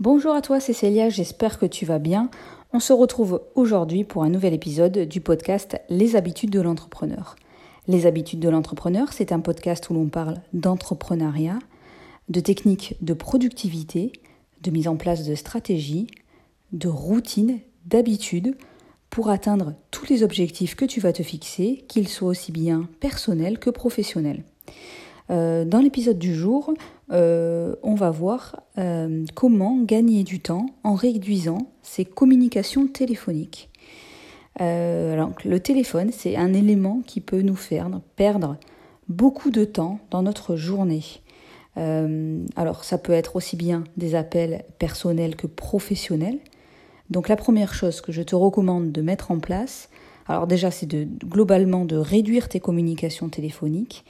Bonjour à toi, c'est Célia, j'espère que tu vas bien. On se retrouve aujourd'hui pour un nouvel épisode du podcast Les habitudes de l'entrepreneur. Les habitudes de l'entrepreneur, c'est un podcast où l'on parle d'entrepreneuriat, de techniques de productivité, de mise en place de stratégies, de routines, d'habitudes pour atteindre tous les objectifs que tu vas te fixer, qu'ils soient aussi bien personnels que professionnels. Euh, dans l'épisode du jour, euh, on va voir euh, comment gagner du temps en réduisant ses communications téléphoniques. alors, le téléphone, c'est un élément qui peut nous faire perdre beaucoup de temps dans notre journée. alors, ça peut être aussi bien des appels personnels que professionnels. Donc, la première chose que je te recommande de mettre en place, alors déjà, c'est de globalement de réduire tes communications téléphoniques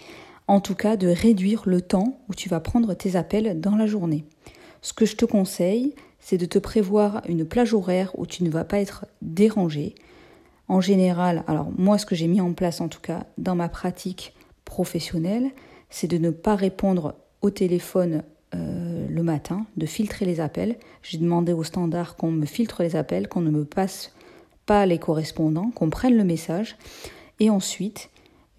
en tout cas de réduire le temps où tu vas prendre tes appels dans la journée. Ce que je te conseille, c'est de te prévoir une plage horaire où tu ne vas pas être dérangé. En général, alors moi ce que j'ai mis en place en tout cas dans ma pratique professionnelle, c'est de ne pas répondre au téléphone euh, le matin, de filtrer les appels. J'ai demandé au standard qu'on me filtre les appels, qu'on ne me passe pas les correspondants, qu'on prenne le message. Et ensuite,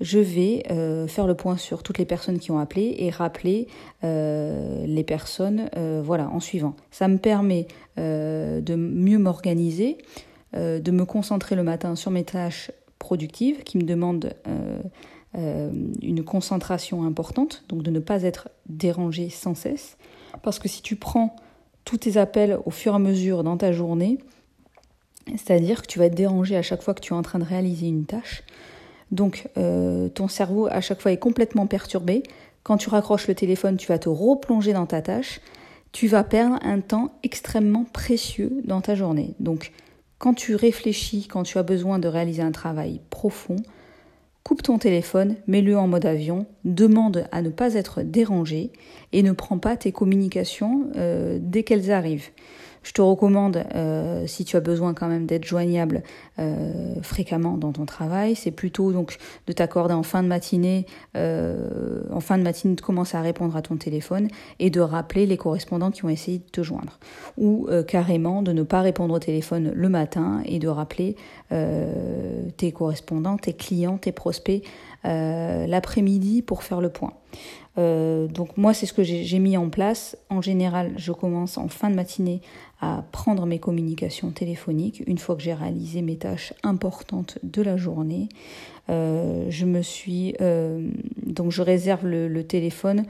je vais euh, faire le point sur toutes les personnes qui ont appelé et rappeler euh, les personnes euh, voilà, en suivant. Ça me permet de mieux m'organiser, de me concentrer le matin sur mes tâches productives qui me demandent une concentration importante, donc de ne pas être dérangé sans cesse. Parce que si tu prends tous tes appels au fur et à mesure dans ta journée, c'est-à-dire que tu vas être dérangé à chaque fois que tu es en train de réaliser une tâche, donc euh, ton cerveau à chaque fois est complètement perturbé. Quand tu raccroches le téléphone, tu vas te replonger dans ta tâche. Tu vas perdre un temps extrêmement précieux dans ta journée. Donc quand tu réfléchis, quand tu as besoin de réaliser un travail profond, coupe ton téléphone, mets-le en mode avion, demande à ne pas être dérangé et ne prends pas tes communications euh, dès qu'elles arrivent. Je te recommande, euh, si tu as besoin quand même d'être joignable euh, fréquemment dans ton travail, c'est plutôt donc de t'accorder en fin de matinée, euh, en fin de matinée de commencer à répondre à ton téléphone et de rappeler les correspondants qui ont essayé de te joindre, ou carrément de ne pas répondre au téléphone le matin et de rappeler tes correspondants, tes clients, tes prospects l'après-midi pour faire le point. Euh, donc moi, c'est ce que j'ai mis en place. En général, je commence en fin de matinée à prendre mes communications téléphoniques une fois que j'ai réalisé mes tâches importantes de la journée. Euh, je me suis euh, donc je réserve le, téléphone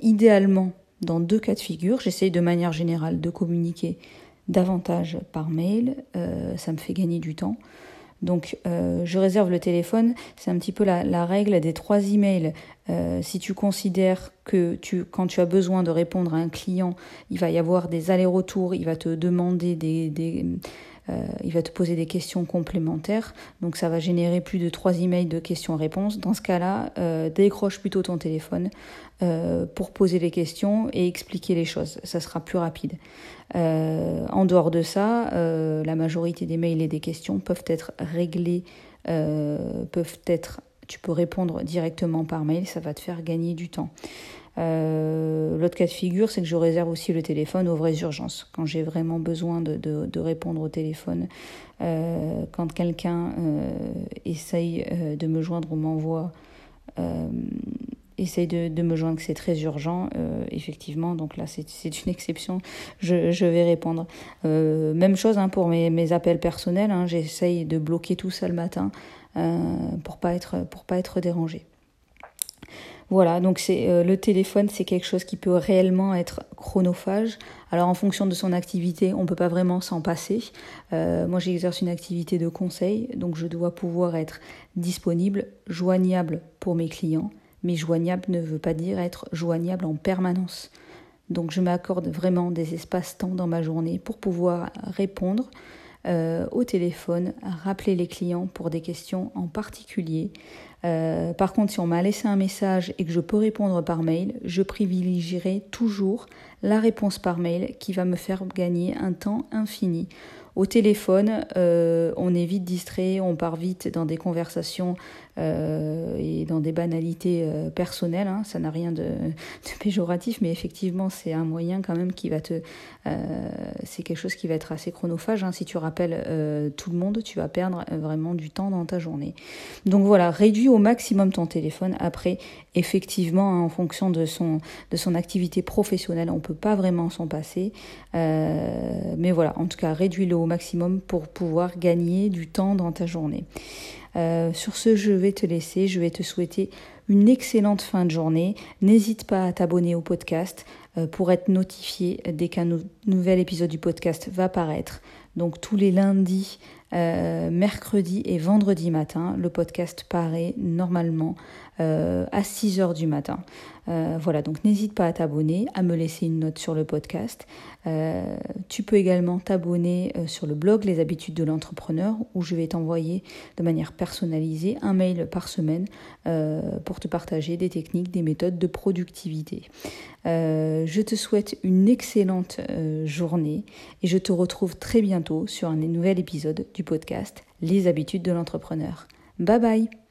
idéalement dans deux cas de figure. J'essaye de manière générale de communiquer davantage par mail. ça me fait gagner du temps. Donc euh, je réserve le téléphone, c'est un petit peu la, règle des trois emails. Euh, si tu considères que tu, quand tu as besoin de répondre à un client, il va y avoir des allers-retours, il va te demander des, des il va te poser des questions complémentaires, donc ça va générer plus de trois emails de questions-réponses. Dans ce cas-là, euh, décroche plutôt ton téléphone euh, pour poser les questions et expliquer les choses. Ça sera plus rapide. en dehors de ça, la majorité des mails et des questions peuvent être réglées, peuvent être tu peux répondre directement par mail, ça va te faire gagner du temps. Euh, l'autre cas de figure, c'est que je réserve aussi le téléphone aux vraies urgences. Quand j'ai vraiment besoin de, répondre au téléphone, euh, quand quelqu'un euh, essaye de me joindre ou m'envoie, essaye de, me joindre, que c'est très urgent, effectivement, donc là c'est une exception, je, vais répondre. même chose hein, pour mes, appels personnels, hein, j'essaye de bloquer tout ça le matin pour pas pour pas être dérangé. Voilà, donc euh, le téléphone, c'est quelque chose qui peut réellement être chronophage. Alors en fonction de son activité, on peut pas vraiment s'en passer. Euh, moi, j'exerce une activité de conseil, donc je dois pouvoir être disponible, joignable pour mes clients. Mais joignable ne veut pas dire être joignable en permanence. Donc je m'accorde vraiment des espaces-temps dans ma journée pour pouvoir répondre euh, au téléphone, rappeler les clients pour des questions en particulier. Euh, par contre, si on m'a laissé un message et que je peux répondre par mail, je privilégierai toujours la réponse par mail qui va me faire gagner un temps infini. Au téléphone, euh, on est vite distrait, on part vite dans des conversations euh, et dans des banalités euh, personnelles. Hein. Ça n'a rien de, péjoratif, mais effectivement, c'est un moyen quand même qui va te. c'est quelque chose qui va être assez chronophage. Hein. Si tu rappelles tout le monde, tu vas perdre vraiment du temps dans ta journée. Donc voilà, réduis au maximum ton téléphone. Après, effectivement, en fonction de son, de son activité professionnelle, on ne peut pas vraiment s'en passer. mais voilà, en tout cas, réduis-le maximum pour pouvoir gagner du temps dans ta journée. Euh, sur ce, je vais te laisser, je vais te souhaiter une excellente fin de journée. N'hésite pas à t'abonner au podcast euh, pour être notifié dès qu'un nouvel épisode du podcast va paraître. Donc tous les lundis, euh, mercredi et vendredi matin, le podcast paraît normalement à 6 heures du matin. Euh, voilà, donc n'hésite pas à t'abonner, à me laisser une note sur le podcast. Euh, tu peux également t'abonner euh, sur le blog Les habitudes de l'entrepreneur où je vais t'envoyer de manière personnalisée un mail par semaine pour te partager des techniques, des méthodes de productivité. je te souhaite une excellente journée et je te retrouve très bientôt sur un nouvel épisode du podcast Les habitudes de l'entrepreneur. Bye bye